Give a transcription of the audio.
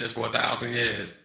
Looping for a thousand years.